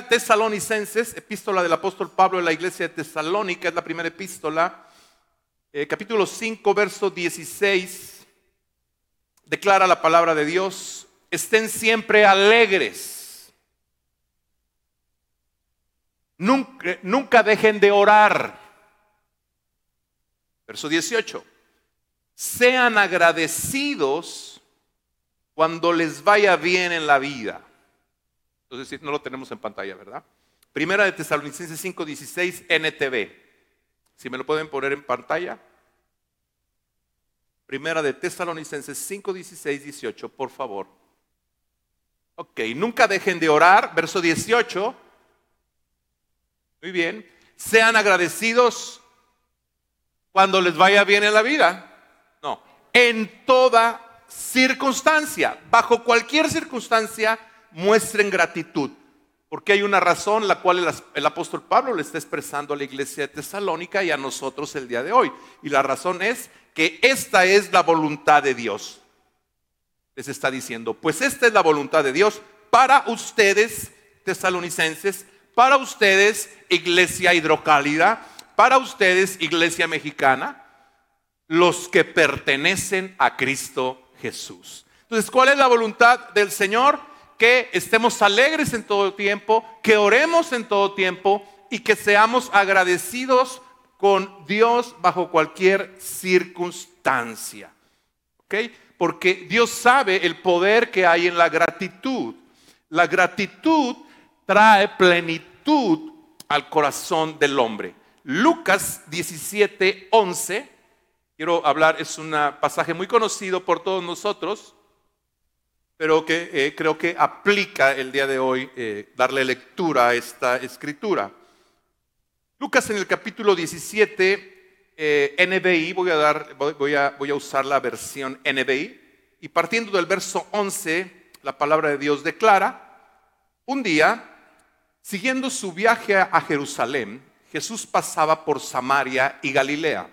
de Tesalonicenses, epístola del apóstol Pablo en la iglesia de Tesalónica, es la primera epístola, eh, capítulo 5, verso 16, declara la palabra de Dios, estén siempre alegres, nunca, nunca dejen de orar. Verso 18, sean agradecidos cuando les vaya bien en la vida. Entonces, no lo tenemos en pantalla, ¿verdad? Primera de Tesalonicenses 5:16 NTV. Si me lo pueden poner en pantalla. Primera de Tesalonicenses 5, 16, 18, por favor. Ok, nunca dejen de orar. Verso 18. Muy bien. Sean agradecidos cuando les vaya bien en la vida. No, en toda circunstancia, bajo cualquier circunstancia, muestren gratitud. Porque hay una razón la cual el, apóstol Pablo le está expresando a la iglesia de Tesalónica y a nosotros el día de hoy. Y la razón es que esta es la voluntad de Dios. Les está diciendo, pues esta es la voluntad de Dios para ustedes, tesalonicenses, para ustedes, iglesia hidrocálida, para ustedes, iglesia mexicana, los que pertenecen a Cristo Jesús. Entonces, ¿cuál es la voluntad del Señor? Que estemos alegres en todo tiempo, que oremos en todo tiempo y que seamos agradecidos con Dios bajo cualquier circunstancia. ¿Ok? Porque Dios sabe el poder que hay en la gratitud. La gratitud trae plenitud al corazón del hombre. Lucas 17, 11, quiero hablar, es un pasaje muy conocido por todos nosotros pero que eh, creo que aplica el día de hoy eh, darle lectura a esta escritura. Lucas en el capítulo 17, eh, NBI, voy a, dar, voy, a, voy a usar la versión NBI, y partiendo del verso 11, la palabra de Dios declara, un día, siguiendo su viaje a Jerusalén, Jesús pasaba por Samaria y Galilea.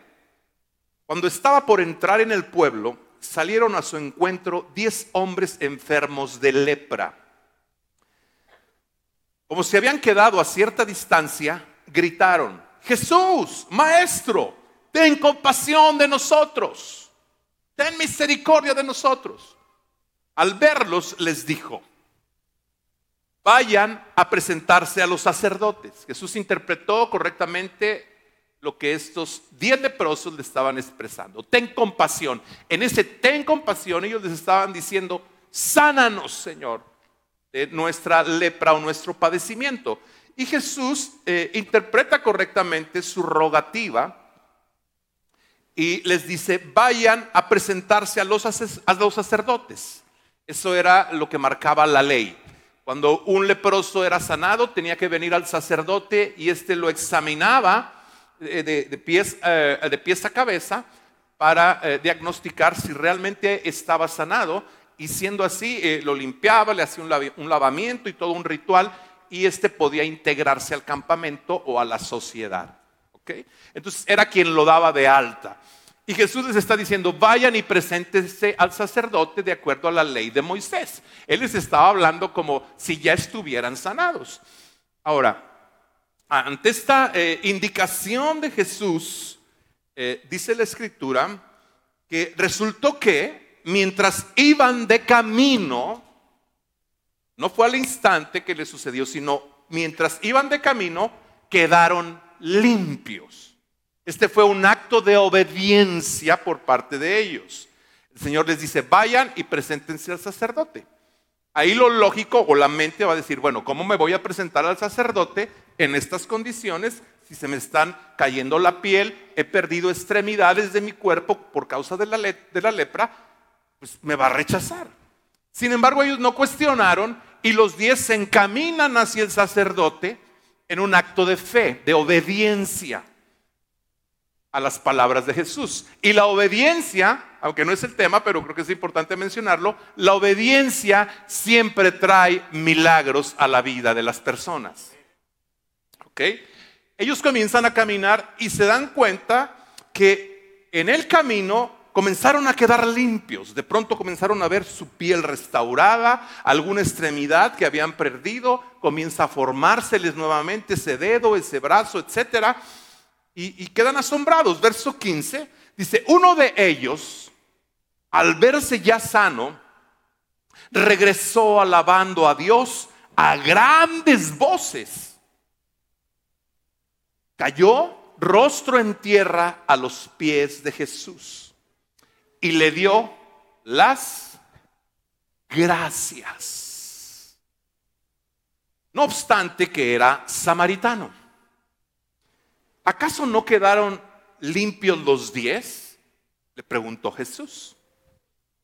Cuando estaba por entrar en el pueblo, salieron a su encuentro diez hombres enfermos de lepra. Como se habían quedado a cierta distancia, gritaron, Jesús, Maestro, ten compasión de nosotros, ten misericordia de nosotros. Al verlos les dijo, vayan a presentarse a los sacerdotes. Jesús interpretó correctamente lo que estos diez leprosos le estaban expresando. Ten compasión. En ese ten compasión ellos les estaban diciendo, sánanos, Señor, de nuestra lepra o nuestro padecimiento. Y Jesús eh, interpreta correctamente su rogativa y les dice, vayan a presentarse a los, a los sacerdotes. Eso era lo que marcaba la ley. Cuando un leproso era sanado, tenía que venir al sacerdote y éste lo examinaba eh, de, pies, eh, de pies a cabeza para eh, diagnosticar si realmente estaba sanado y siendo así lo limpiaba, le hacía un, lavamiento y todo un ritual y este podía integrarse al campamento o a la sociedad. Entonces era quien lo daba de alta. Y Jesús les está diciendo, vayan y preséntense al sacerdote de acuerdo a la ley de Moisés. Él les estaba hablando como si ya estuvieran sanados. Ahora, ante esta eh, indicación de Jesús, eh, dice la escritura que resultó que mientras iban de camino, no fue al instante que le sucedió, sino mientras iban de camino, quedaron limpios. Este fue un acto de obediencia por parte de ellos. El Señor les dice, vayan y preséntense al sacerdote. Ahí lo lógico o la mente va a decir, bueno, ¿cómo me voy a presentar al sacerdote en estas condiciones? Si se me están cayendo la piel, he perdido extremidades de mi cuerpo por causa de la, lepra, pues me va a rechazar. Sin embargo, ellos no cuestionaron y los diez se encaminan hacia el sacerdote en un acto de fe, de obediencia a las palabras de Jesús. Y la obediencia, aunque no es el tema, pero creo que es importante mencionarlo, la obediencia siempre trae milagros a la vida de las personas. ¿Ok? Ellos comienzan a caminar y se dan cuenta que en el camino comenzaron a quedar limpios. De pronto comenzaron a ver su piel restaurada, alguna extremidad que habían perdido, comienza a formárseles nuevamente ese dedo, ese brazo, etc. Y, y quedan asombrados. Verso 15 dice, uno de ellos, al verse ya sano, regresó alabando a Dios a grandes voces. Cayó rostro en tierra a los pies de Jesús y le dio las gracias. No obstante que era samaritano. ¿Acaso no quedaron limpios los diez? Le preguntó Jesús.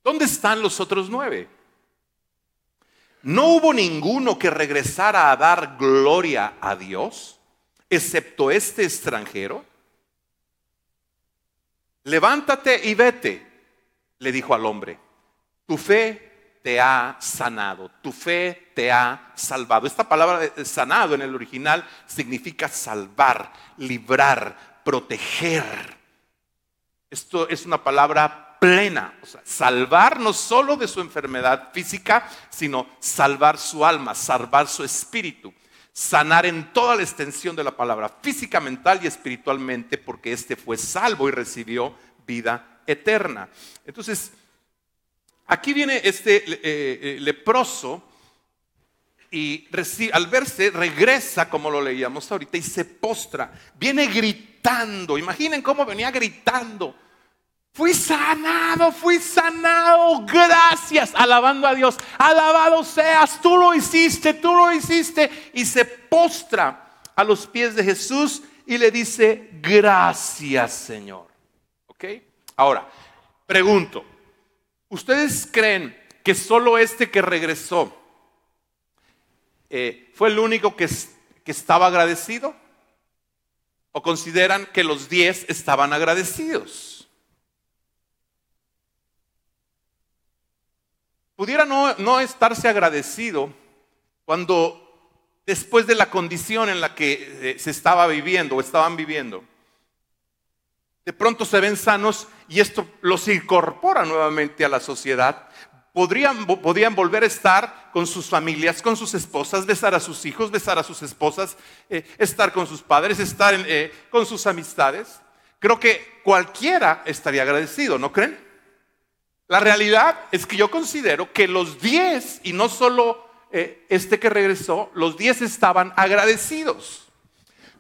¿Dónde están los otros nueve? ¿No hubo ninguno que regresara a dar gloria a Dios, excepto este extranjero? Levántate y vete, le dijo al hombre. Tu fe te ha sanado, tu fe te ha salvado. Esta palabra sanado en el original significa salvar, librar, proteger. Esto es una palabra plena. O sea, salvar no solo de su enfermedad física, sino salvar su alma, salvar su espíritu. Sanar en toda la extensión de la palabra, física, mental y espiritualmente, porque éste fue salvo y recibió vida eterna. Entonces, aquí viene este eh, eh, leproso y al verse regresa, como lo leíamos ahorita, y se postra. Viene gritando. Imaginen cómo venía gritando Fui sanado, fui sanado, gracias, alabando a Dios. Alabado seas, tú lo hiciste, tú lo hiciste. Y se postra a los pies de Jesús y le dice, gracias Señor. ¿Ok? Ahora, pregunto, ¿ustedes creen que solo este que regresó eh, fue el único que, que estaba agradecido? ¿O consideran que los diez estaban agradecidos? Pudiera no, estarse agradecido cuando después de la condición en la que eh, se estaba viviendo o estaban viviendo, de pronto se ven sanos y esto los incorpora nuevamente a la sociedad. Podrían, volver a estar con sus familias, con sus esposas, besar a sus hijos, besar a sus esposas, eh, estar con sus padres, estar eh, con sus amistades. Creo que cualquiera estaría agradecido, ¿no creen? La realidad es que yo considero que los diez, y no solo eh, este que regresó, los diez estaban agradecidos.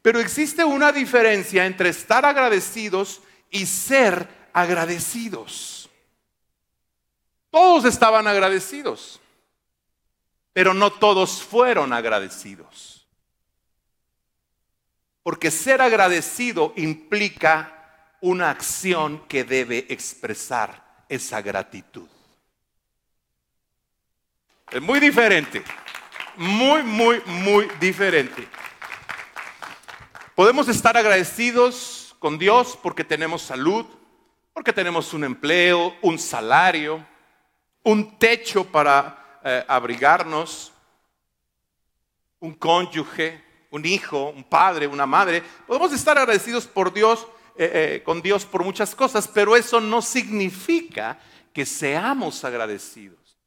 Pero existe una diferencia entre estar agradecidos y ser agradecidos. Todos estaban agradecidos, pero no todos fueron agradecidos. Porque ser agradecido implica una acción que debe expresar esa gratitud. Es muy diferente, muy, muy, muy diferente. Podemos estar agradecidos con Dios porque tenemos salud, porque tenemos un empleo, un salario, un techo para eh, abrigarnos, un cónyuge, un hijo, un padre, una madre. Podemos estar agradecidos por Dios eh, eh, con Dios por muchas cosas, pero eso no significa que seamos agradecidos.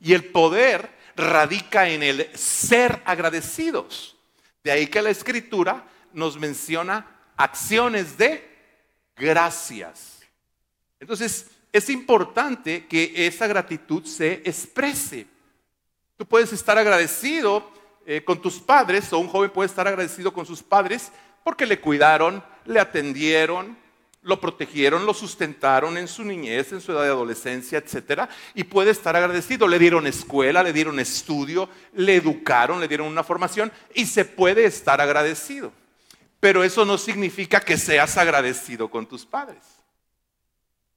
Y el poder radica en el ser agradecidos. De ahí que la escritura nos menciona acciones de gracias. Entonces, es importante que esa gratitud se exprese. Tú puedes estar agradecido eh, con tus padres, o un joven puede estar agradecido con sus padres porque le cuidaron, le atendieron, lo protegieron, lo sustentaron en su niñez, en su edad de adolescencia, etc. Y puede estar agradecido. Le dieron escuela, le dieron estudio, le educaron, le dieron una formación y se puede estar agradecido. Pero eso no significa que seas agradecido con tus padres.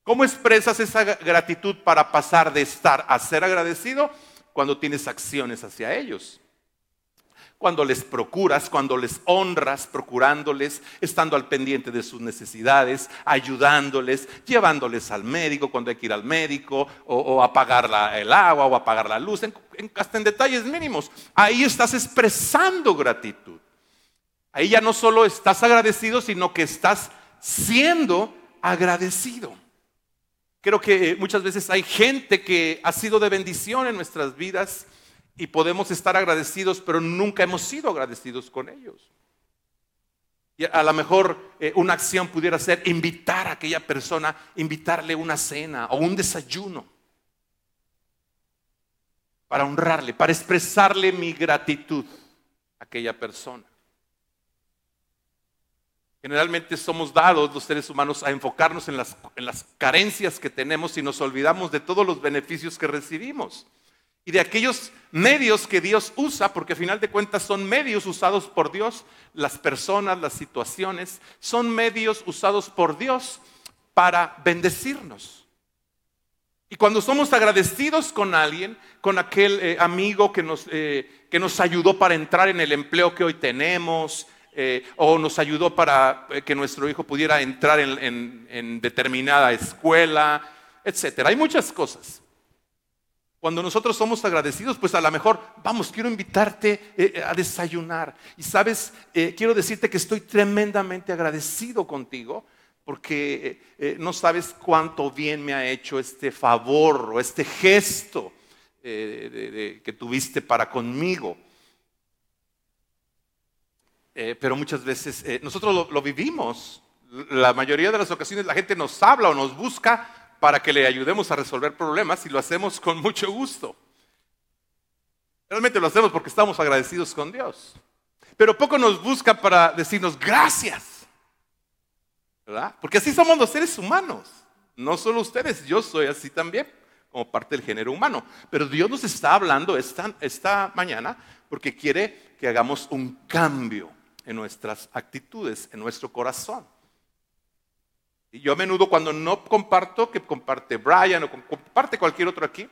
¿Cómo expresas esa gratitud para pasar de estar a ser agradecido? Cuando tienes acciones hacia ellos cuando les procuras, cuando les honras, procurándoles, estando al pendiente de sus necesidades, ayudándoles, llevándoles al médico cuando hay que ir al médico, o, apagar el agua, o apagar la luz, en, hasta en detalles mínimos. Ahí estás expresando gratitud. Ahí ya no solo estás agradecido, sino que estás siendo agradecido. Creo que eh, muchas veces hay gente que ha sido de bendición en nuestras vidas y podemos estar agradecidos, pero nunca hemos sido agradecidos con ellos. Y a lo mejor eh, una acción pudiera ser invitar a aquella persona, invitarle una cena o un desayuno para honrarle, para expresarle mi gratitud a aquella persona. Generalmente somos dados los seres humanos a enfocarnos en las, en las carencias que tenemos y nos olvidamos de todos los beneficios que recibimos y de aquellos medios que Dios usa, porque a final de cuentas son medios usados por Dios, las personas, las situaciones, son medios usados por Dios para bendecirnos. Y cuando somos agradecidos con alguien, con aquel eh, amigo que nos, eh, que nos ayudó para entrar en el empleo que hoy tenemos, eh, o nos ayudó para que nuestro hijo pudiera entrar en, determinada escuela, etc. Hay muchas cosas. Cuando nosotros somos agradecidos, pues a lo mejor, vamos, quiero invitarte eh, a desayunar. Y sabes, eh, quiero decirte que estoy tremendamente agradecido contigo porque eh, no sabes cuánto bien me ha hecho este favor o este gesto que tuviste para conmigo. pero muchas veces nosotros lo vivimos. La mayoría de las ocasiones la gente nos habla o nos busca para que le ayudemos a resolver problemas y lo hacemos con mucho gusto. Realmente lo hacemos porque estamos agradecidos con Dios. Pero poco nos busca para decirnos gracias. ¿Verdad? Porque así somos los seres humanos. No solo ustedes, yo soy así también, como parte del género humano. Pero Dios nos está hablando esta, esta mañana porque quiere que hagamos un cambio en nuestras actitudes, en nuestro corazón. Y yo a menudo cuando no comparto, que comparte Brian o comparte cualquier otro aquí,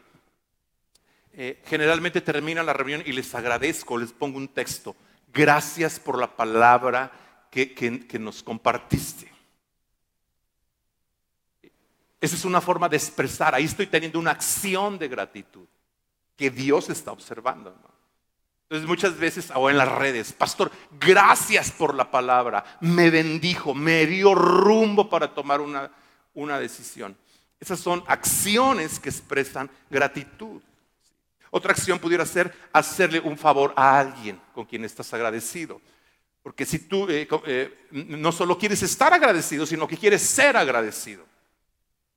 eh, generalmente termina la reunión y les agradezco, les pongo un texto. Gracias por la palabra que, que nos compartiste. Esa es una forma de expresar. Ahí estoy teniendo una acción de gratitud que Dios está observando. Entonces muchas veces, o en las redes, pastor, gracias por la palabra, me bendijo, me dio rumbo para tomar una, una decisión. Esas son acciones que expresan gratitud. Otra acción pudiera ser hacerle un favor a alguien con quien estás agradecido. Porque si tú eh, eh, no solo quieres estar agradecido, sino que quieres ser agradecido.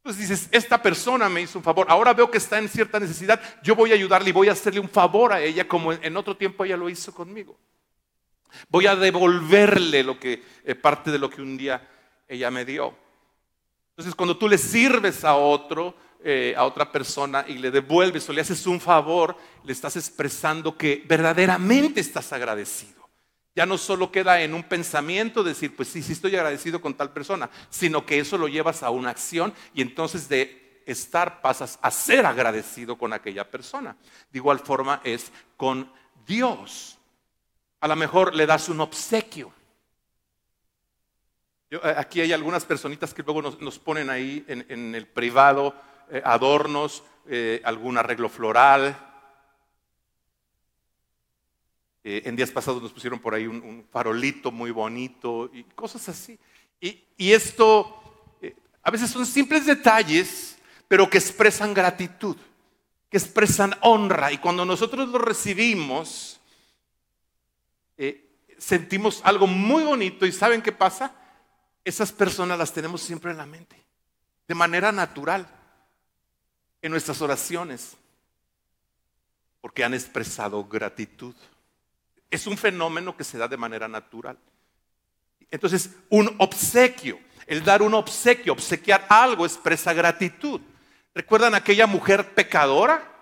Entonces dices, esta persona me hizo un favor, ahora veo que está en cierta necesidad, yo voy a ayudarle y voy a hacerle un favor a ella como en otro tiempo ella lo hizo conmigo. Voy a devolverle eh, parte de lo que un día ella me dio. Entonces cuando tú le sirves a otro, eh, a otra persona y le devuelves o le haces un favor, le estás expresando que verdaderamente estás agradecido. Ya no solo queda en un pensamiento decir, pues sí, sí estoy agradecido con tal persona, sino que eso lo llevas a una acción y entonces de estar pasas a ser agradecido con aquella persona. De igual forma es con Dios. A lo mejor le das un obsequio. Eh, aquí hay algunas personitas que luego nos, ponen ahí en, el privado eh, adornos, eh, algún arreglo floral, eh, en días pasados nos pusieron por ahí un, farolito muy bonito y cosas así. Y, esto eh, a veces son simples detalles, pero que expresan gratitud, que expresan honra. Y cuando nosotros lo recibimos, eh, sentimos algo muy bonito. ¿Y saben qué pasa? Esas personas las tenemos siempre en la mente, de manera natural, en nuestras oraciones, porque han expresado gratitud. Es un fenómeno que se da de manera natural. Entonces, un obsequio, el dar un obsequio, obsequiar algo expresa gratitud. ¿Recuerdan aquella mujer pecadora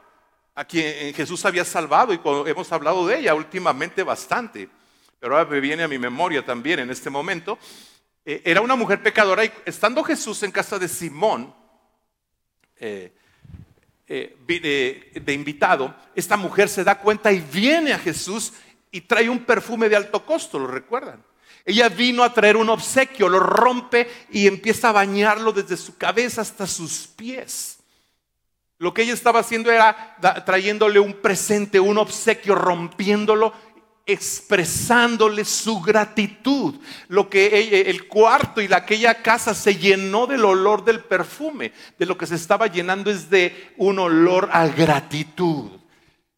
a quien Jesús había salvado y hemos hablado de ella últimamente bastante? Pero ahora me viene a mi memoria también en este momento. Eh, era una mujer pecadora y estando Jesús en casa de Simón, eh, eh, de, invitado, esta mujer se da cuenta y viene a Jesús y trae un perfume de alto costo, ¿lo recuerdan? Ella vino a traer un obsequio, lo rompe y empieza a bañarlo desde su cabeza hasta sus pies. Lo que ella estaba haciendo era trayéndole un presente, un obsequio, rompiéndolo expresándole su gratitud. Lo que el cuarto y aquella casa se llenó del olor del perfume. De lo que se estaba llenando es de un olor a gratitud.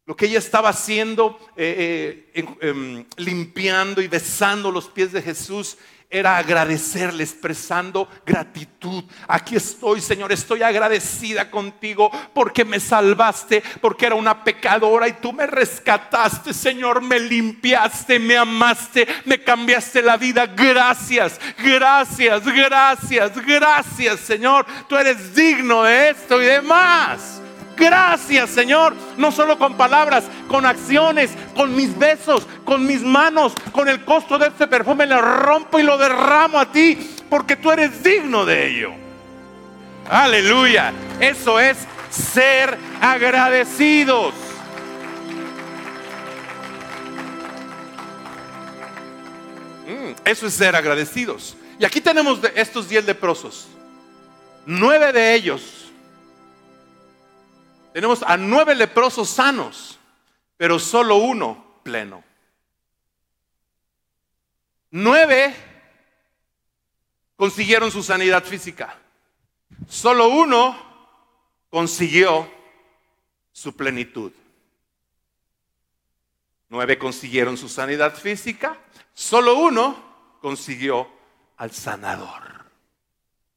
Lo que ella estaba haciendo, eh, eh, em, limpiando y besando los pies de Jesús, era agradecerle, expresando gratitud. Aquí estoy, Señor, estoy agradecida contigo porque me salvaste, porque era una pecadora y tú me rescataste, Señor, me limpiaste, me amaste, me cambiaste la vida. Gracias, gracias, gracias, gracias, Señor. Tú eres digno de esto y demás. Gracias, Señor. No solo con palabras, con acciones, con mis besos, con mis manos, con el costo de este perfume. Le rompo y lo derramo a ti porque tú eres digno de ello. Aleluya. Eso es ser agradecidos. Mm, eso es ser agradecidos. Y aquí tenemos estos diez leprosos. Nueve de ellos tenemos a nueve leprosos sanos, pero solo uno pleno. Nueve consiguieron su sanidad física. Solo uno consiguió su plenitud. Nueve consiguieron su sanidad física. Solo uno consiguió al sanador,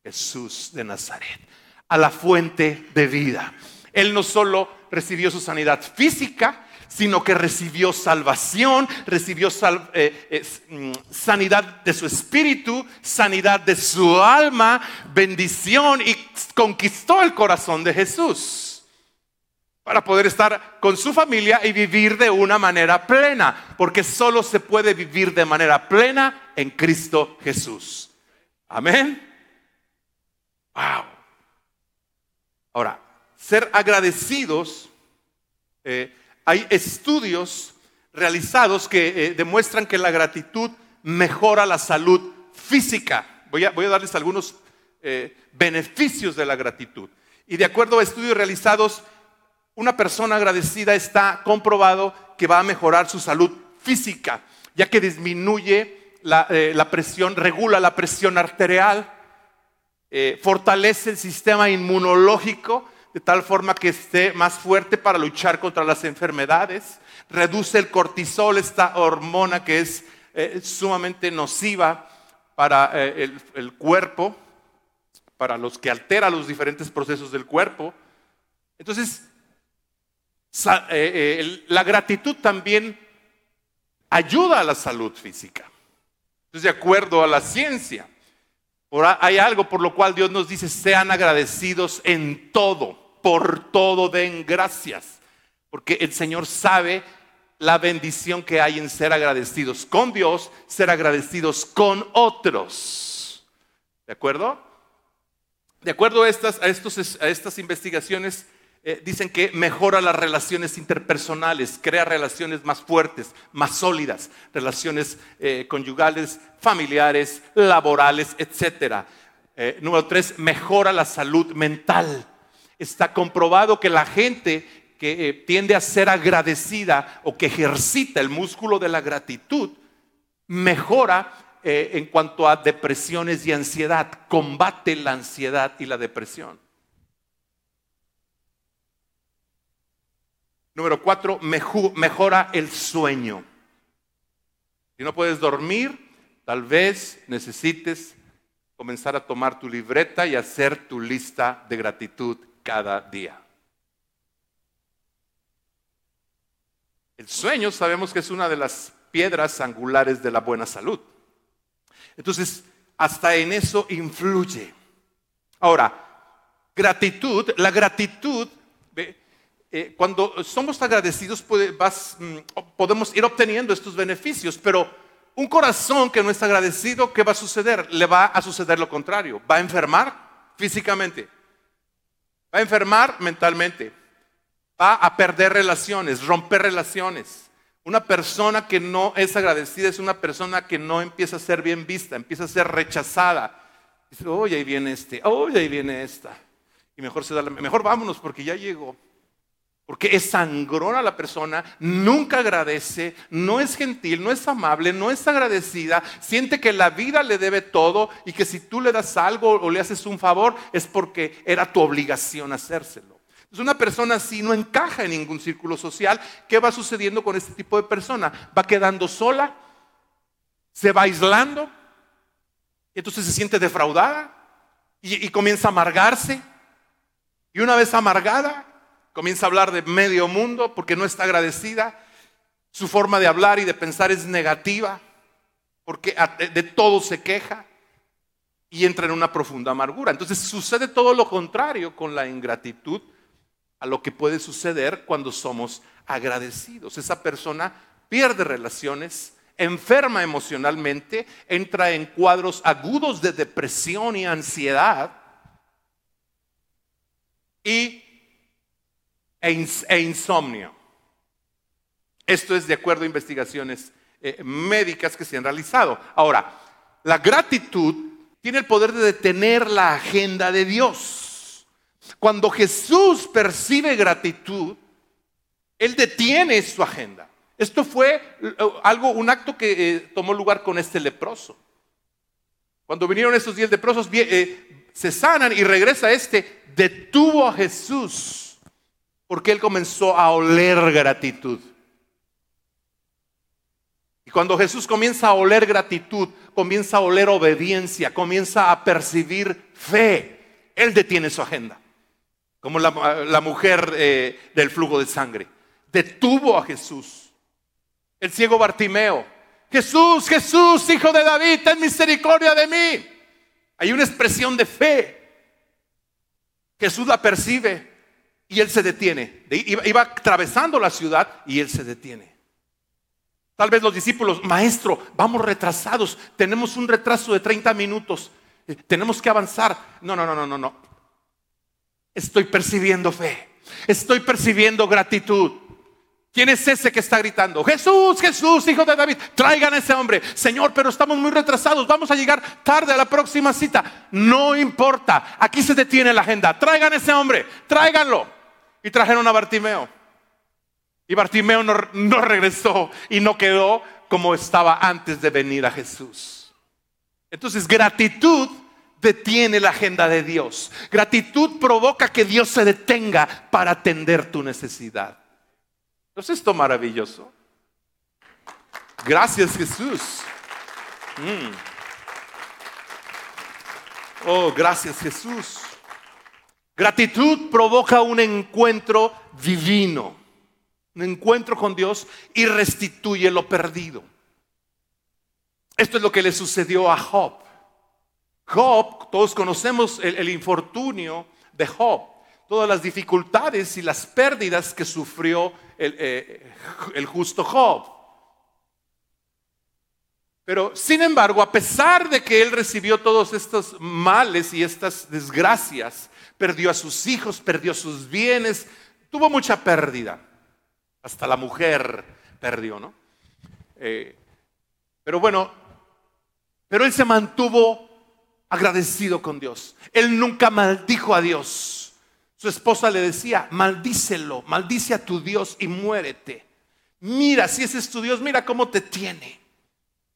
Jesús de Nazaret, a la fuente de vida. Él no solo recibió su sanidad física, sino que recibió salvación, recibió eh, mm, sanidad de su espíritu, sanidad de su alma, bendición y conquistó el corazón de Jesús para poder estar con su familia y vivir de una manera plena, porque solo se puede vivir de manera plena en Cristo Jesús. Amén. Wow. Ahora, ser agradecidos, eh, hay estudios realizados que eh, demuestran que la gratitud mejora la salud física. Voy a, voy a darles algunos eh, beneficios de la gratitud. Y de acuerdo a estudios realizados, una persona agradecida está comprobado que va a mejorar su salud física, ya que disminuye la, la presión, regula la presión arterial, fortalece el sistema inmunológico, de tal forma que esté más fuerte para luchar contra las enfermedades. Reduce el cortisol, esta hormona que es eh, sumamente nociva para eh, el, cuerpo, para los que altera los diferentes procesos del cuerpo. Entonces, eh, la gratitud también ayuda a la salud física. Entonces, de acuerdo a la ciencia, hay algo por lo cual Dios nos dice, sean agradecidos en todo, por todo den gracias, porque el Señor sabe la bendición que hay en ser agradecidos con Dios, ser agradecidos con otros. ¿De acuerdo? De acuerdo a estas, a estos, a estas investigaciones, eh, dicen que mejora las relaciones interpersonales, crea relaciones más fuertes, más sólidas, relaciones eh, conyugales, familiares, laborales, etc. Eh, número tres, mejora la salud mental. Está comprobado que la gente que tiende a ser agradecida o que ejercita el músculo de la gratitud, mejora en cuanto a depresiones y ansiedad, combate la ansiedad y la depresión. Número cuatro, mejora el sueño. Si no puedes dormir, tal vez necesites comenzar a tomar tu libreta y hacer tu lista de gratitud cada día. El sueño sabemos que es una de las piedras angulares de la buena salud. Entonces, hasta en eso influye. Ahora, gratitud, la gratitud eh, cuando somos agradecidos mm, podemos ir obteniendo estos beneficios, pero un corazón que no está agradecido, ¿qué va a suceder? Le va a suceder lo contrario, va a enfermar físicamente, va a enfermar mentalmente, va a perder relaciones, romper relaciones. Una persona que no es agradecida es una persona que no empieza a ser bien vista, empieza a ser rechazada. Dice, oye, ahí viene este, oye, ahí viene esta. Y mejor, se da mejor vámonos porque ya llegó. Porque es sangrona la persona, nunca agradece, no es gentil, no es amable, no es agradecida, siente que la vida le debe todo y que si tú le das algo o le haces un favor es porque era tu obligación hacérselo. Entonces una persona así no encaja en ningún círculo social. ¿Qué va sucediendo con este tipo de persona? Va quedando sola, se va aislando, entonces se siente defraudada y, y comienza a amargarse. Y una vez amargada, comienza a hablar de medio mundo porque no está agradecida. Su forma de hablar y de pensar es negativa porque de todo se queja y entra en una profunda amargura. Entonces sucede todo lo contrario con la ingratitud a lo que puede suceder cuando somos agradecidos. Esa persona pierde relaciones, enferma emocionalmente, entra en cuadros agudos de depresión y ansiedad y e, e, insomnio. Esto es de acuerdo a investigaciones eh, médicas que se han realizado. Ahora, la gratitud tiene el poder de detener la agenda de Dios. Cuando Jesús percibe gratitud, Él detiene su agenda. Esto fue eh, algo, un acto que eh, tomó lugar con este leproso. Cuando vinieron estos diez leprosos, se sanan y regresa este, detuvo a Jesús porque él comenzó a oler gratitud. Y cuando Jesús comienza a oler gratitud, comienza a oler obediencia, comienza a percibir fe, él detiene su agenda. Como la, mujer eh, del flujo de sangre. Detuvo a Jesús. El ciego Bartimeo. Jesús, Jesús, hijo de David, ten misericordia de mí. Hay una expresión de fe. Jesús la percibe y él se detiene. Iba, atravesando la ciudad y él se detiene. Tal vez los discípulos, maestro, vamos retrasados, tenemos un retraso de 30 minutos, eh, tenemos que avanzar. No, no, no, no, no, no. Estoy percibiendo fe, estoy percibiendo gratitud. ¿Quién es ese que está gritando? Jesús, Jesús, hijo de David, traigan a ese hombre. Señor, pero estamos muy retrasados, vamos a llegar tarde a la próxima cita. No importa, aquí se detiene la agenda. Traigan a ese hombre, tráiganlo. Y trajeron a Bartimeo. Y Bartimeo no, regresó y no quedó como estaba antes de venir a Jesús. Entonces, gratitud detiene la agenda de Dios. Gratitud provoca que Dios se detenga para atender tu necesidad. ¿No es esto maravilloso? Gracias Jesús. Mm. Oh, gracias Jesús. Gratitud provoca un encuentro divino, un encuentro con Dios y restituye lo perdido. Esto es lo que le sucedió a Job. Job, todos conocemos el, infortunio de Job, todas las dificultades y las pérdidas que sufrió el, eh, el justo Job. Pero sin embargo, a pesar de que él recibió todos estos males y estas desgracias, perdió a sus hijos, perdió sus bienes, tuvo mucha pérdida. Hasta la mujer perdió, ¿no? Eh, pero bueno, pero él se mantuvo agradecido con Dios. Él nunca maldijo a Dios. Su esposa le decía, maldícelo, maldice a tu Dios y muérete. Mira, si ese es tu Dios, mira cómo te tiene.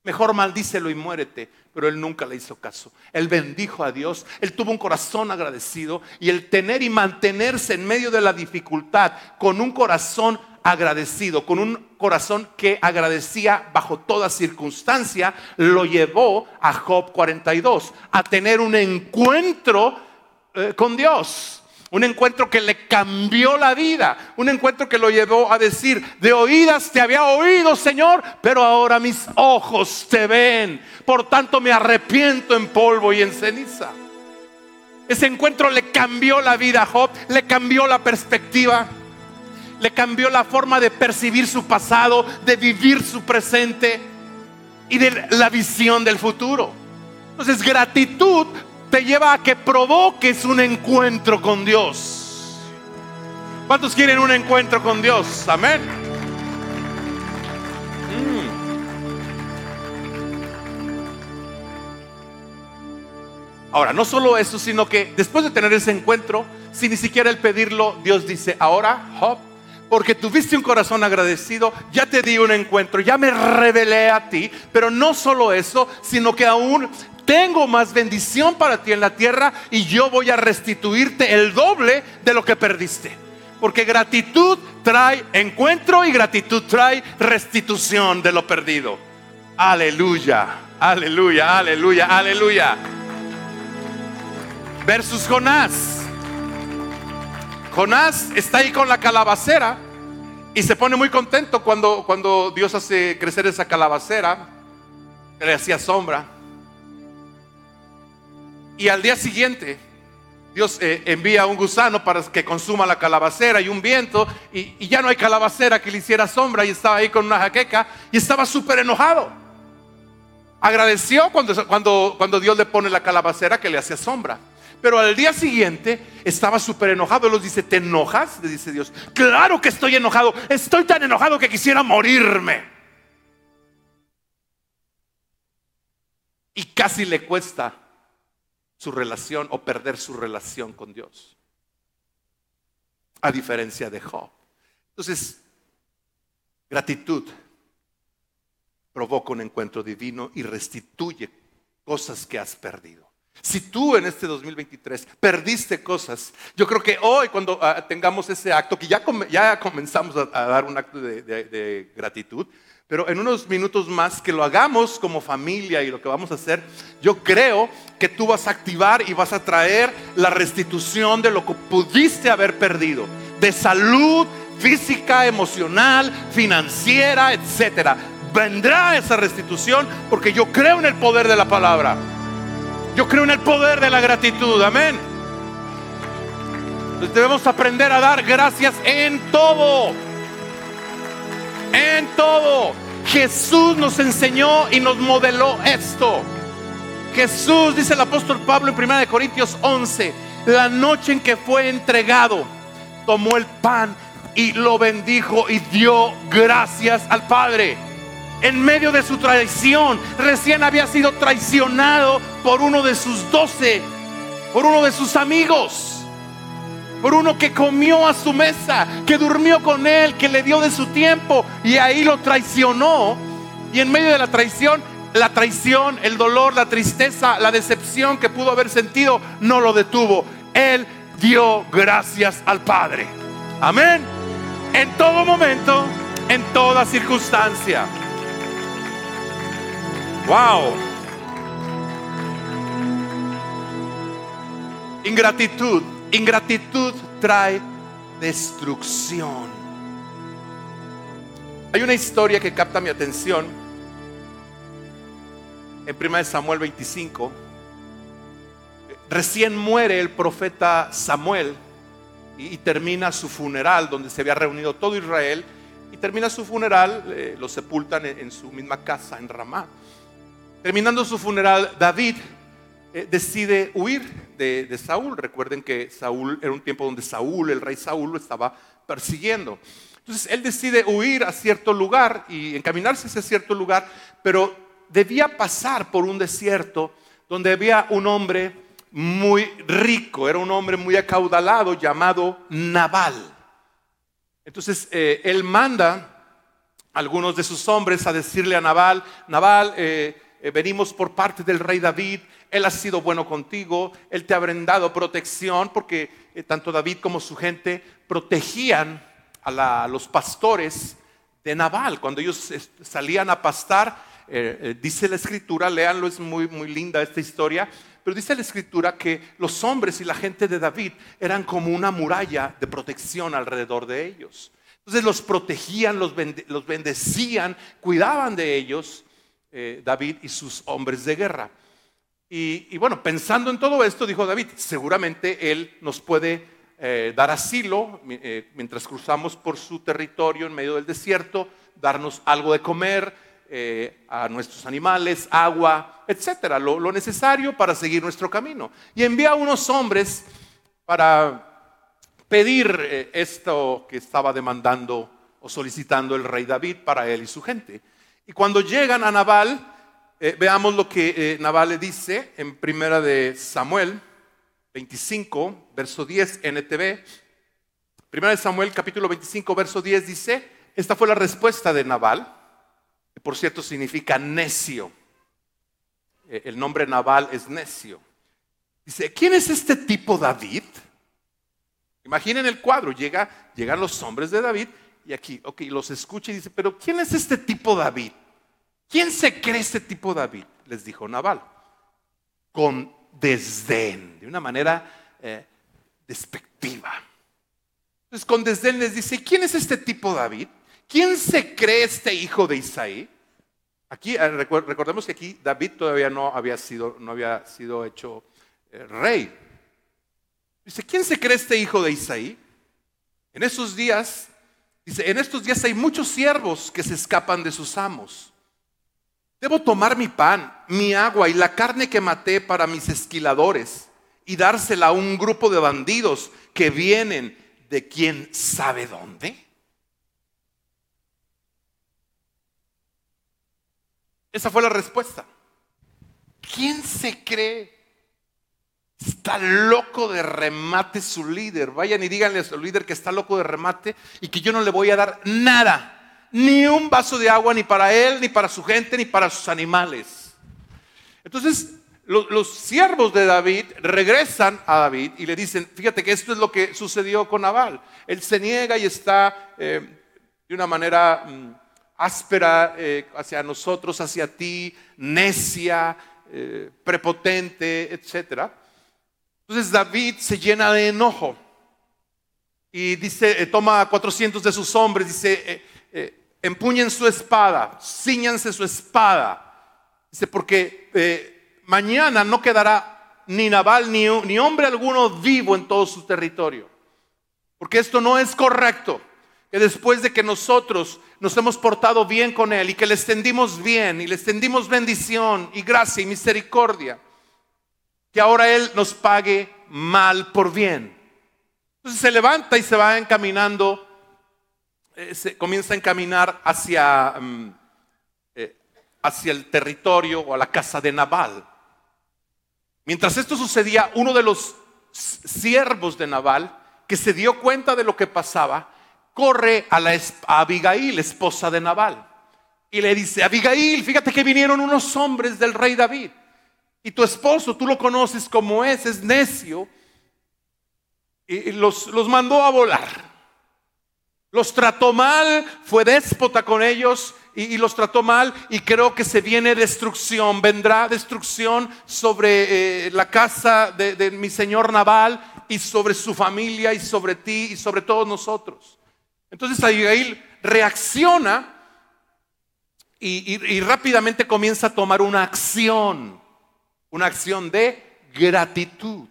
Mejor maldícelo y muérete. Pero él nunca le hizo caso. Él bendijo a Dios. Él tuvo un corazón agradecido. Y el tener y mantenerse en medio de la dificultad con un corazón agradecido, con un corazón que agradecía bajo toda circunstancia, lo llevó a Job 42, a tener un encuentro eh, con Dios. Un encuentro que le cambió la vida. Un encuentro que lo llevó a decir, de oídas te había oído, Señor, pero ahora mis ojos te ven. Por tanto me arrepiento en polvo y en ceniza. Ese encuentro le cambió la vida a Job, le cambió la perspectiva, le cambió la forma de percibir su pasado, de vivir su presente y de la visión del futuro. Entonces gratitud te lleva a que provoques un encuentro con Dios. ¿Cuántos quieren un encuentro con Dios? Amén. Mm. Ahora, no solo eso, sino que después de tener ese encuentro, sin ni siquiera el pedirlo, Dios dice, ahora, Job, porque tuviste un corazón agradecido, ya te di un encuentro, ya me revelé a ti, pero no solo eso, sino que aún tengo más bendición para ti en la tierra y yo voy a restituirte el doble de lo que perdiste. Porque gratitud trae encuentro y gratitud trae restitución de lo perdido. Aleluya, aleluya, aleluya, aleluya. Versus Jonás. Jonás está ahí con la calabacera y se pone muy contento cuando, cuando Dios hace crecer esa calabacera, que le hacía sombra. Y al día siguiente, Dios eh, envía un gusano para que consuma la calabacera y un viento, y, ya no hay calabacera que le hiciera sombra, y estaba ahí con una jaqueca, y estaba súper enojado. Agradeció cuando, cuando, cuando Dios le pone la calabacera que le hacía sombra. Pero al día siguiente estaba súper enojado. Él dice, ¿te enojas? Le dice Dios. Claro que estoy enojado. Estoy tan enojado que quisiera morirme. Y casi le cuesta su relación o perder su relación con Dios. A diferencia de Job. Entonces, gratitud provoca un encuentro divino y restituye cosas que has perdido. Si tú en este 2023 perdiste cosas, yo creo que hoy cuando ah, tengamos ese acto, que ya, ya comenzamos a, dar un acto de, gratitud, pero en unos minutos más que lo hagamos como familia y lo que vamos a hacer, yo creo que tú vas a activar y vas a traer la restitución de lo que pudiste haber perdido, de salud física, emocional, financiera, etcétera. Vendrá esa restitución porque yo creo en el poder de la palabra. Yo creo en el poder de la gratitud, amén. Entonces debemos aprender a dar gracias en todo. En todo. Jesús nos enseñó y nos modeló esto. Jesús, dice el apóstol Pablo en 1 Corintios 11, la noche en que fue entregado, tomó el pan y lo bendijo y dio gracias al Padre en medio de su traición. Recién había sido traicionado por uno de sus doce, por uno de sus amigos, por uno que comió a su mesa, que durmió con él, que le dio de su tiempo y ahí lo traicionó. Y en medio de la traición, la traición, el dolor, la tristeza, la decepción que pudo haber sentido, no lo detuvo. Él dio gracias al Padre. Amén. En todo momento, en toda circunstancia. Wow. Ingratitud. Ingratitud trae destrucción. Hay una historia que capta mi atención en 1 Samuel 25. Recién muere el profeta Samuel y, termina su funeral donde se había reunido todo Israel y termina su funeral, eh, lo sepultan en, en, su misma casa en Ramá. Terminando su funeral, David eh, decide huir de, Saúl. Recuerden que Saúl era un tiempo donde Saúl, el rey Saúl, lo estaba persiguiendo. Entonces él decide huir a cierto lugar y encaminarse hacia cierto lugar, pero debía pasar por un desierto donde había un hombre muy rico, era un hombre muy acaudalado llamado Nabal. Entonces eh, él manda a algunos de sus hombres a decirle a Nabal, Nabal, eh, venimos por parte del rey David, él ha sido bueno contigo, él te ha brindado protección, porque eh, tanto David como su gente protegían a, los pastores de Nabal. Cuando ellos salían a pastar, eh, dice la escritura, léanlo, es muy, muy linda esta historia, pero dice la escritura que los hombres y la gente de David eran como una muralla de protección alrededor de ellos. Entonces los protegían, los, bendecían, cuidaban de ellos. Eh, David y sus hombres de guerra. Y, bueno, pensando en todo esto, dijo David, seguramente él nos puede eh, dar asilo eh, mientras cruzamos por su territorio en medio del desierto, darnos algo de comer a nuestros animales, agua, etcétera, lo, lo, necesario para seguir nuestro camino. Y envía a unos hombres para pedir esto que estaba demandando o solicitando el rey David para él y su gente. Y cuando llegan a Nabal, eh, veamos lo que eh, Nabal le dice en primera de Samuel 25, verso 10, NTV. Primera de Samuel capítulo 25 verso 10 dice, esta fue la respuesta de Nabal, que por cierto significa necio. Eh, el nombre Nabal es necio. Dice, ¿quién es este tipo David? Imaginen el cuadro, llega, llegan los hombres de David y aquí, ok, los escucha y dice, pero ¿quién es este tipo David? ¿Quién se cree este tipo David? Les dijo Nabal, con desdén, de una manera eh, despectiva. Entonces con desdén les dice, ¿quién es este tipo David? ¿Quién se cree este hijo de Isaí? Aquí eh, recordemos que aquí David todavía no había sido, no había sido hecho eh, rey. Dice, ¿quién se cree este hijo de Isaí? En esos días, dice, en estos días hay muchos siervos que se escapan de sus amos. Debo tomar mi pan, mi agua y la carne que maté para mis esquiladores y dársela a un grupo de bandidos que vienen de quién sabe dónde? Esa fue la respuesta. ¿Quién se cree? Está loco de remate su líder. Vayan y díganle a su líder que está loco de remate y que yo no le voy a dar nada. Ni un vaso de agua, ni para él, ni para su gente, ni para sus animales. Entonces, los, siervos de David regresan a David y le dicen, fíjate que esto es lo que sucedió con Nabal. Él se niega y está eh, de una manera mm, áspera eh, hacia nosotros, hacia ti, necia, eh, prepotente, etc. Entonces David se llena de enojo y dice, toma a 400 de sus hombres, dice, empuñen su espada, ciñanse su espada. Dice, porque mañana no quedará ni naval ni, ni hombre alguno vivo en todo su territorio. Porque esto no es correcto. Que después de que nosotros nos hemos portado bien con Él y que le extendimos bien y le extendimos bendición y gracia y misericordia, que ahora Él nos pague mal por bien. Entonces se levanta y se va encaminando, eh, se comienza a encaminar hacia, mm, eh, hacia el territorio o a la casa de Nabal. Mientras esto sucedía, uno de los siervos de Nabal, que se dio cuenta de lo que pasaba, corre a, la, Abigail, esposa de Nabal, y le dice, Abigail, fíjate que vinieron unos hombres del rey David, y tu esposo, tú lo conoces como es, es necio, y los, los mandó a volar. Los trató mal, fue déspota con ellos y, los trató mal y creo que se viene destrucción, vendrá destrucción sobre eh, la casa de, mi señor Naval y sobre su familia y sobre ti y sobre todos nosotros. Entonces Abigail reacciona y, rápidamente comienza a tomar una acción, una acción de gratitud.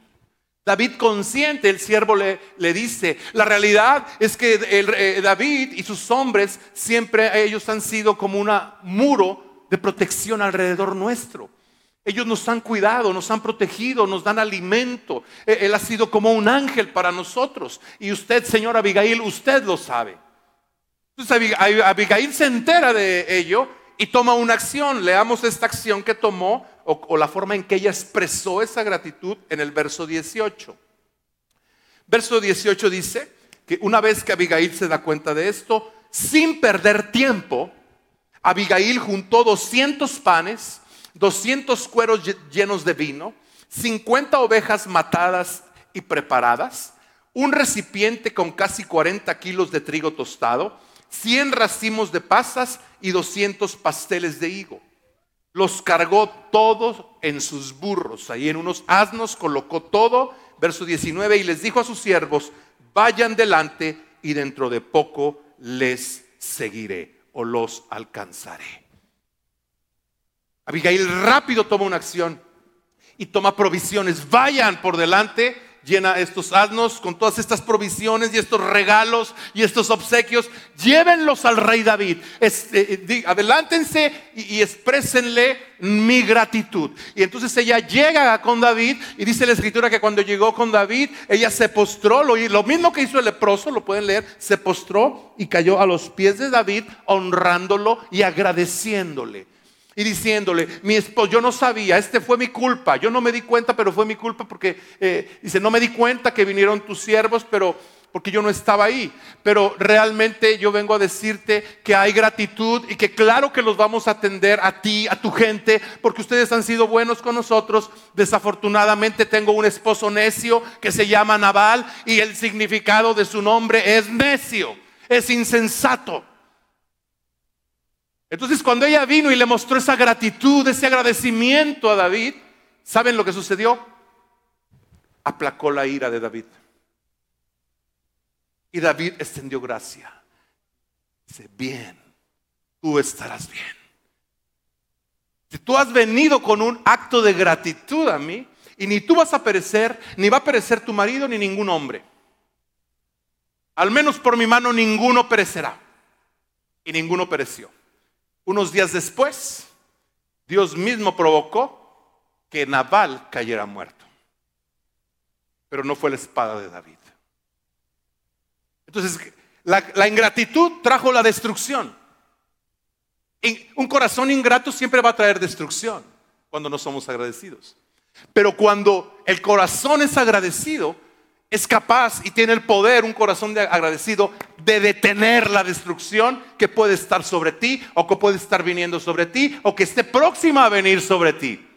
David consciente, el siervo le, le, dice, la realidad es que eh, David y sus hombres siempre ellos han sido como un muro de protección alrededor nuestro. Ellos nos han cuidado, nos han protegido, nos dan alimento. E, él ha sido como un ángel para nosotros. Y usted, señor Abigail, usted lo sabe. Entonces Abigail se entera de ello y toma una acción. Leamos esta acción que tomó o, la forma en que ella expresó esa gratitud en el verso 18. Verso 18 dice que una vez que Abigail se da cuenta de esto, sin perder tiempo, Abigail juntó 200 panes, 200 cueros llenos de vino, 50 ovejas matadas y preparadas, un recipiente con casi 40 kilos de trigo tostado, 100 racimos de pasas y 200 pasteles de higo. Los cargó todos en sus burros, ahí en unos asnos colocó todo, verso 19, y les dijo a sus siervos, vayan delante y dentro de poco les seguiré o los alcanzaré. Abigail rápido toma una acción y toma provisiones, vayan por delante llena estos asnos con todas estas provisiones y estos regalos y estos obsequios, llévenlos al rey David. Eh, adelántense y, y exprésenle mi gratitud. Y entonces ella llega con David y dice la escritura que cuando llegó con David, ella se postró, lo mismo que hizo el leproso, lo pueden leer, se postró y cayó a los pies de David honrándolo y agradeciéndole y diciéndole, mi esposo, yo no sabía, este fue mi culpa, yo no me di cuenta, pero fue mi culpa porque, eh, dice, no me di cuenta que vinieron tus siervos, pero, porque yo no estaba ahí. Pero realmente yo vengo a decirte que hay gratitud y que claro que los vamos a atender a ti, a tu gente, porque ustedes han sido buenos con nosotros. Desafortunadamente tengo un esposo necio que se llama Naval y el significado de su nombre es necio, es insensato. Entonces cuando ella vino y le mostró esa gratitud, ese agradecimiento a David, ¿saben lo que sucedió? Aplacó la ira de David. Y David extendió gracia. Dice, bien, tú estarás bien. Si tú has venido con un acto de gratitud a mí, y ni tú vas a perecer, ni va a perecer tu marido, ni ningún hombre. Al menos por mi mano ninguno perecerá. Y ninguno pereció. Unos días después, Dios mismo provocó que Nabal cayera muerto. Pero no fue la espada de David. Entonces, la, ingratitud trajo la destrucción. un corazón ingrato siempre va a traer destrucción cuando no somos agradecidos. Pero cuando el corazón es agradecido, es capaz y tiene el poder, un corazón agradecido, de detener la destrucción que puede estar sobre ti o que puede estar viniendo sobre ti o que esté próxima a venir sobre ti.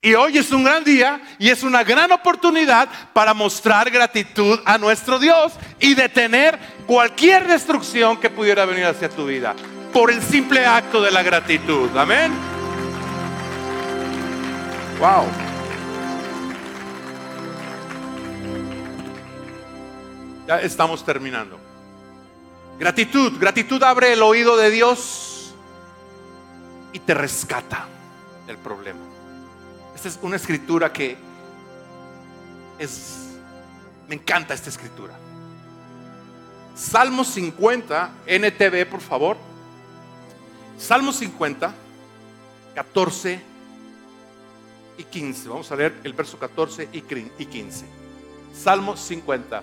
Y hoy es un gran día y es una gran oportunidad para mostrar gratitud a nuestro Dios y detener cualquier destrucción que pudiera venir hacia tu vida por el simple acto de la gratitud. Amén. Wow. Ya estamos terminando. Gratitud, gratitud abre el oído de Dios y te rescata del problema. Esta es una escritura que es, me encanta esta escritura. Salmo 50, NTV, por favor. Salmo 50, 14 y 15. Vamos a leer el verso 14 y 15. Salmo 50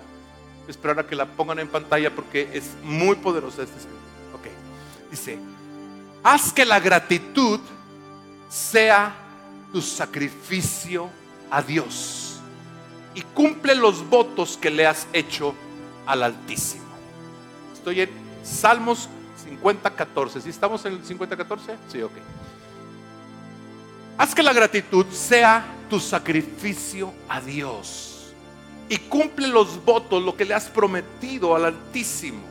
esperar a que la pongan en pantalla porque es muy poderosa esta. Ok. Dice, haz que la gratitud sea tu sacrificio a Dios y cumple los votos que le has hecho al Altísimo. Estoy en Salmos 50, 14. ¿Sí estamos en el 50, 14? Sí, ok. Haz que la gratitud sea tu sacrificio a Dios y cumple los votos, lo que le has prometido al Altísimo.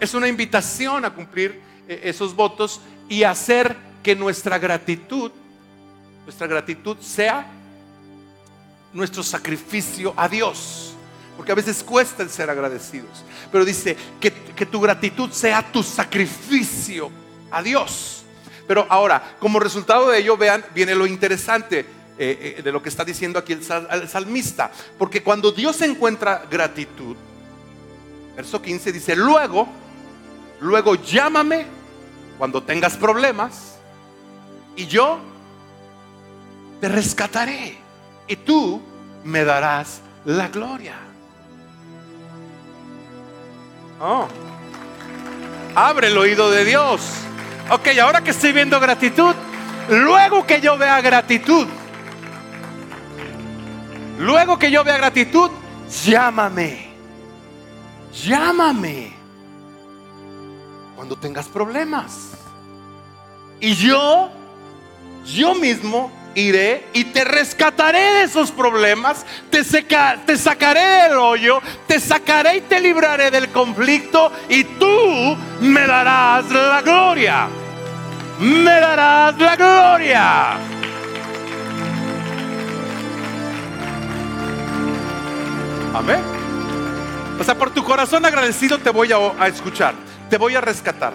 Es una invitación a cumplir eh, esos votos y hacer que nuestra gratitud, nuestra gratitud sea nuestro sacrificio a Dios. Porque a veces cuesta el ser agradecidos. Pero dice que, que tu gratitud sea tu sacrificio a Dios. Pero ahora, como resultado de ello, vean, viene lo interesante eh, eh, de lo que está diciendo aquí el, salmista. Porque cuando Dios encuentra gratitud, verso 15 dice, luego, luego llámame cuando tengas problemas y yo te rescataré y tú me darás la gloria. Oh. Abre el oído de Dios. Ok, ahora que estoy viendo gratitud, luego que yo vea gratitud, Luego que yo vea gratitud, llámame. Llámame. Cuando tengas problemas. Y yo, yo mismo iré y te rescataré de esos problemas, te, te, sacaré del hoyo, te sacaré y te libraré del conflicto y tú me darás la gloria. Me darás la gloria. Amén. O sea, por tu corazón agradecido te voy a, escuchar, te voy a rescatar.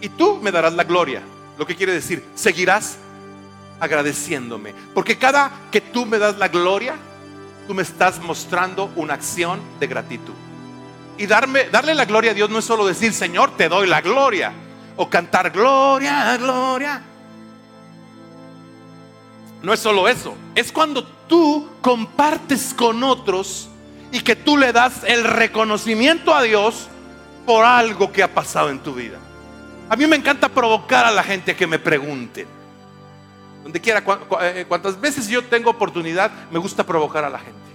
Y tú me darás la gloria. Lo que quiere decir, seguirás agradeciéndome. Porque cada que tú me das la gloria, tú me estás mostrando una acción de gratitud. Y darme, darle la gloria a Dios no es solo decir, Señor, te doy la gloria. O cantar gloria, gloria. No es solo eso. Es cuando tú compartes con otros y que tú le das el reconocimiento a Dios por algo que ha pasado en tu vida. A mí me encanta provocar a la gente que me pregunte Donde quiera, eh, cuantas veces yo tengo oportunidad, me gusta provocar a la gente.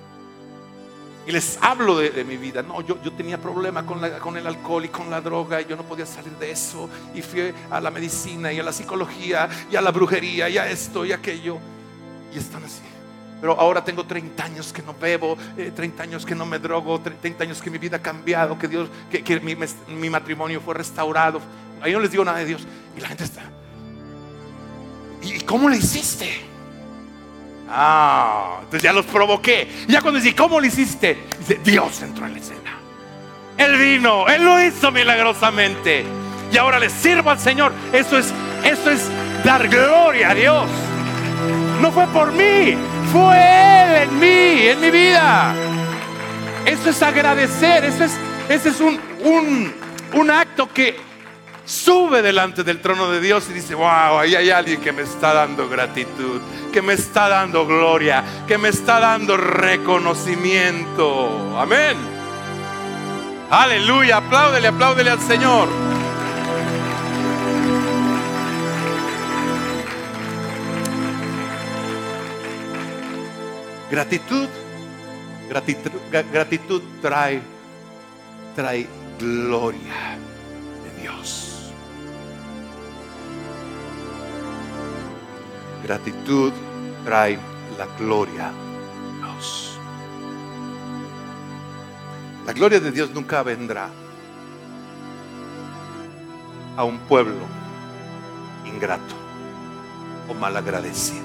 Y les hablo de, mi vida. No, yo, yo tenía problema con, con el alcohol y con la droga y yo no podía salir de eso. Y fui a la medicina y a la psicología y a la brujería y a esto y aquello. Y están así. Pero ahora tengo 30 años que no bebo, 30 eh, años que no me drogo, 30 años que mi vida ha cambiado, que Dios, que, mi, mi, matrimonio fue restaurado. Ahí no les digo nada de Dios. Y la gente está. ¿Y cómo le hiciste? Ah, entonces ya los provoqué. ya cuando dice, ¿cómo lo hiciste? Dios entró en la escena. Él vino, Él lo hizo milagrosamente. Y ahora le sirvo al Señor. Eso es, eso es dar gloria a Dios. No fue por mí, fue Él en mí, en mi vida. Eso es agradecer, eso es, ese es un, un, un acto que sube delante del trono de Dios y dice, wow, ahí hay alguien que me está dando gratitud, que me está dando gloria, que me está dando reconocimiento. Amén. Aleluya, apláudele, apláudele al Señor. Gratitud, gratitud, gratitud trae, trae gloria de Dios. Gratitud trae la gloria a Dios. La gloria de Dios nunca vendrá a un pueblo ingrato o malagradecido.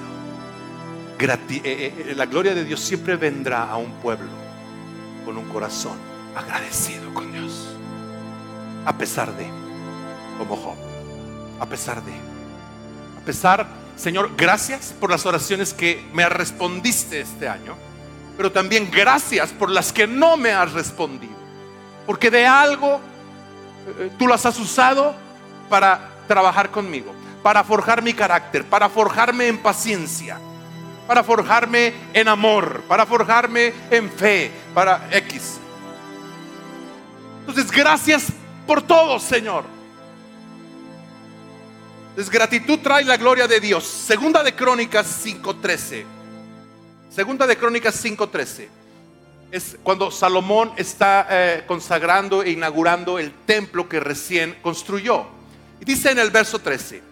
agradecido. Eh, eh, la gloria de Dios siempre vendrá a un pueblo con un corazón agradecido con Dios. A pesar de, como Job, a pesar de, a pesar de Señor, gracias por las oraciones que me respondiste este año, pero también gracias por las que no me has respondido. Porque de algo eh, tú las has usado para trabajar conmigo, para forjar mi carácter, para forjarme en paciencia, para forjarme en amor, para forjarme en fe, para X. Entonces, gracias por todo, Señor. Desgratitud trae la gloria de Dios. Segunda de Crónicas 5.13. Segunda de Crónicas 5.13. Es cuando Salomón está eh, consagrando e inaugurando el templo que recién construyó. Y dice en el verso 13,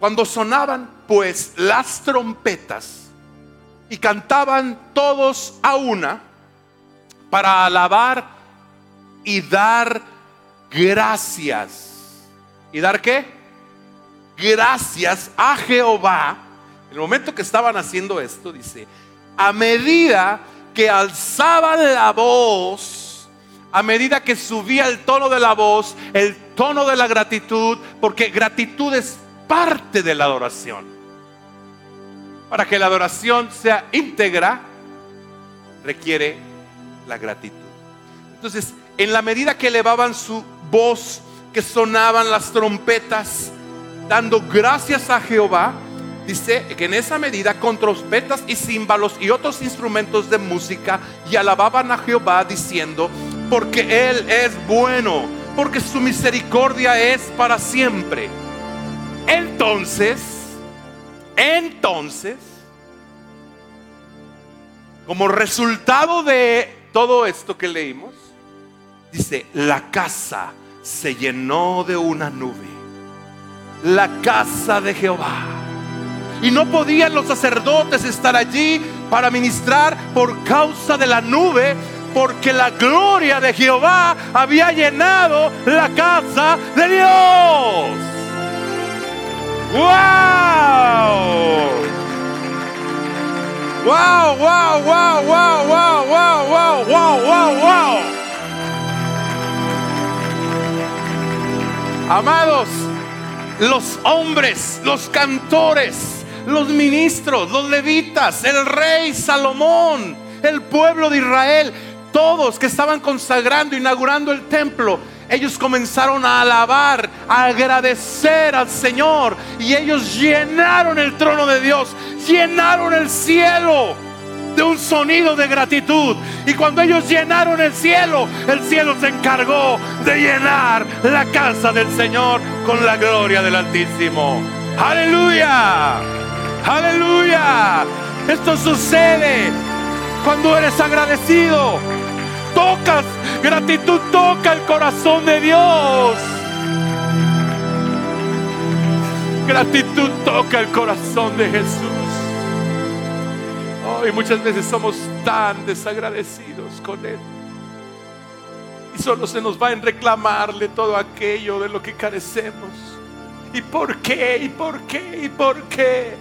cuando sonaban pues las trompetas y cantaban todos a una para alabar y dar gracias. ¿Y dar qué? Gracias a Jehová. El momento que estaban haciendo esto, dice, a medida que alzaban la voz, a medida que subía el tono de la voz, el tono de la gratitud, porque gratitud es parte de la adoración. Para que la adoración sea íntegra, requiere la gratitud. Entonces, en la medida que elevaban su voz, que sonaban las trompetas, dando gracias a Jehová, dice que en esa medida con trompetas y címbalos y otros instrumentos de música y alababan a Jehová diciendo, porque Él es bueno, porque su misericordia es para siempre. Entonces, entonces, como resultado de todo esto que leímos, dice, la casa se llenó de una nube la casa de Jehová. Y no podían los sacerdotes estar allí para ministrar por causa de la nube, porque la gloria de Jehová había llenado la casa de Dios. ¡Wow! ¡Wow, wow, wow, wow, wow, wow, wow, wow, wow, wow! Amados, los hombres, los cantores, los ministros, los levitas, el rey Salomón, el pueblo de Israel, todos que estaban consagrando, inaugurando el templo, ellos comenzaron a alabar, a agradecer al Señor y ellos llenaron el trono de Dios, llenaron el cielo de un sonido de gratitud. Y cuando ellos llenaron el cielo, el cielo se encargó de llenar la casa del Señor con la gloria del Altísimo. Aleluya, aleluya. Esto sucede cuando eres agradecido. tocas, gratitud toca el corazón de Dios. Gratitud toca el corazón de Jesús. Hoy muchas veces somos tan desagradecidos con Él. Y solo se nos va en reclamarle todo aquello de lo que carecemos. ¿Y por qué? ¿Y por qué? ¿Y por qué?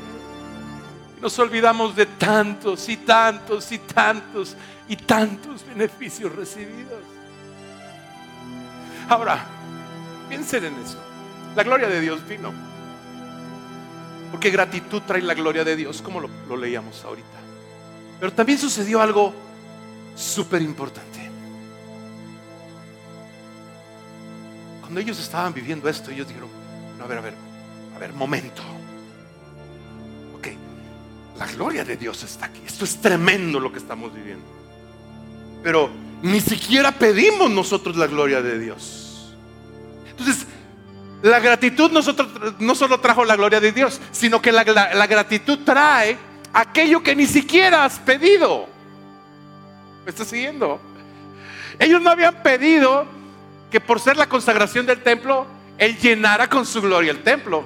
Nos olvidamos de tantos y tantos y tantos y tantos beneficios recibidos. Ahora, piensen en eso. La gloria de Dios vino. Porque gratitud trae la gloria de Dios, como lo leíamos ahorita. Pero también sucedió algo súper importante. Cuando ellos estaban viviendo esto, ellos dijeron, a ver, a ver, a ver, momento. Ok, la gloria de Dios está aquí. Esto es tremendo lo que estamos viviendo. Pero ni siquiera pedimos nosotros la gloria de Dios. Entonces, la gratitud nosotros, no solo trajo la gloria de Dios, sino que la, la gratitud trae aquello que ni siquiera has pedido. ¿Me estás siguiendo? Ellos no habían pedido que por ser la consagración del templo, Él llenara con su gloria el templo.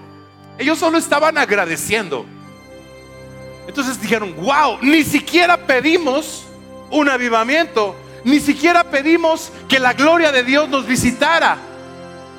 Ellos solo estaban agradeciendo. Entonces dijeron, wow, ni siquiera pedimos un avivamiento, ni siquiera pedimos que la gloria de Dios nos visitara.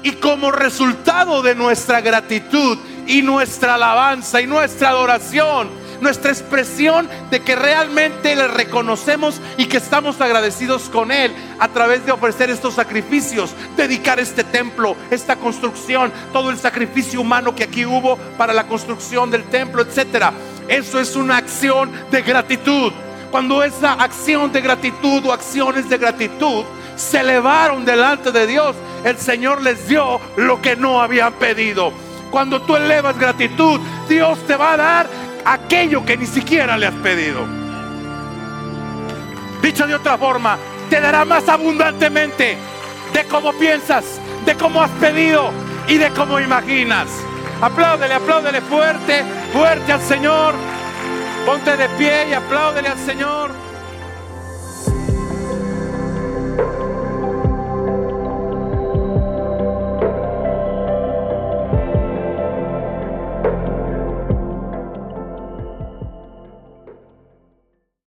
Y como resultado de nuestra gratitud y nuestra alabanza y nuestra adoración, nuestra expresión de que realmente le reconocemos y que estamos agradecidos con Él a través de ofrecer estos sacrificios, dedicar este templo, esta construcción, todo el sacrificio humano que aquí hubo para la construcción del templo, etcétera. Eso es una acción de gratitud. Cuando esa acción de gratitud o acciones de gratitud se elevaron delante de Dios, el Señor les dio lo que no habían pedido. Cuando tú elevas gratitud, Dios te va a dar aquello que ni siquiera le has pedido. Dicho de otra forma, te dará más abundantemente de cómo piensas, de cómo has pedido y de cómo imaginas. Apláudele, apláudele fuerte, fuerte al Señor. Ponte de pie y apláudele al Señor.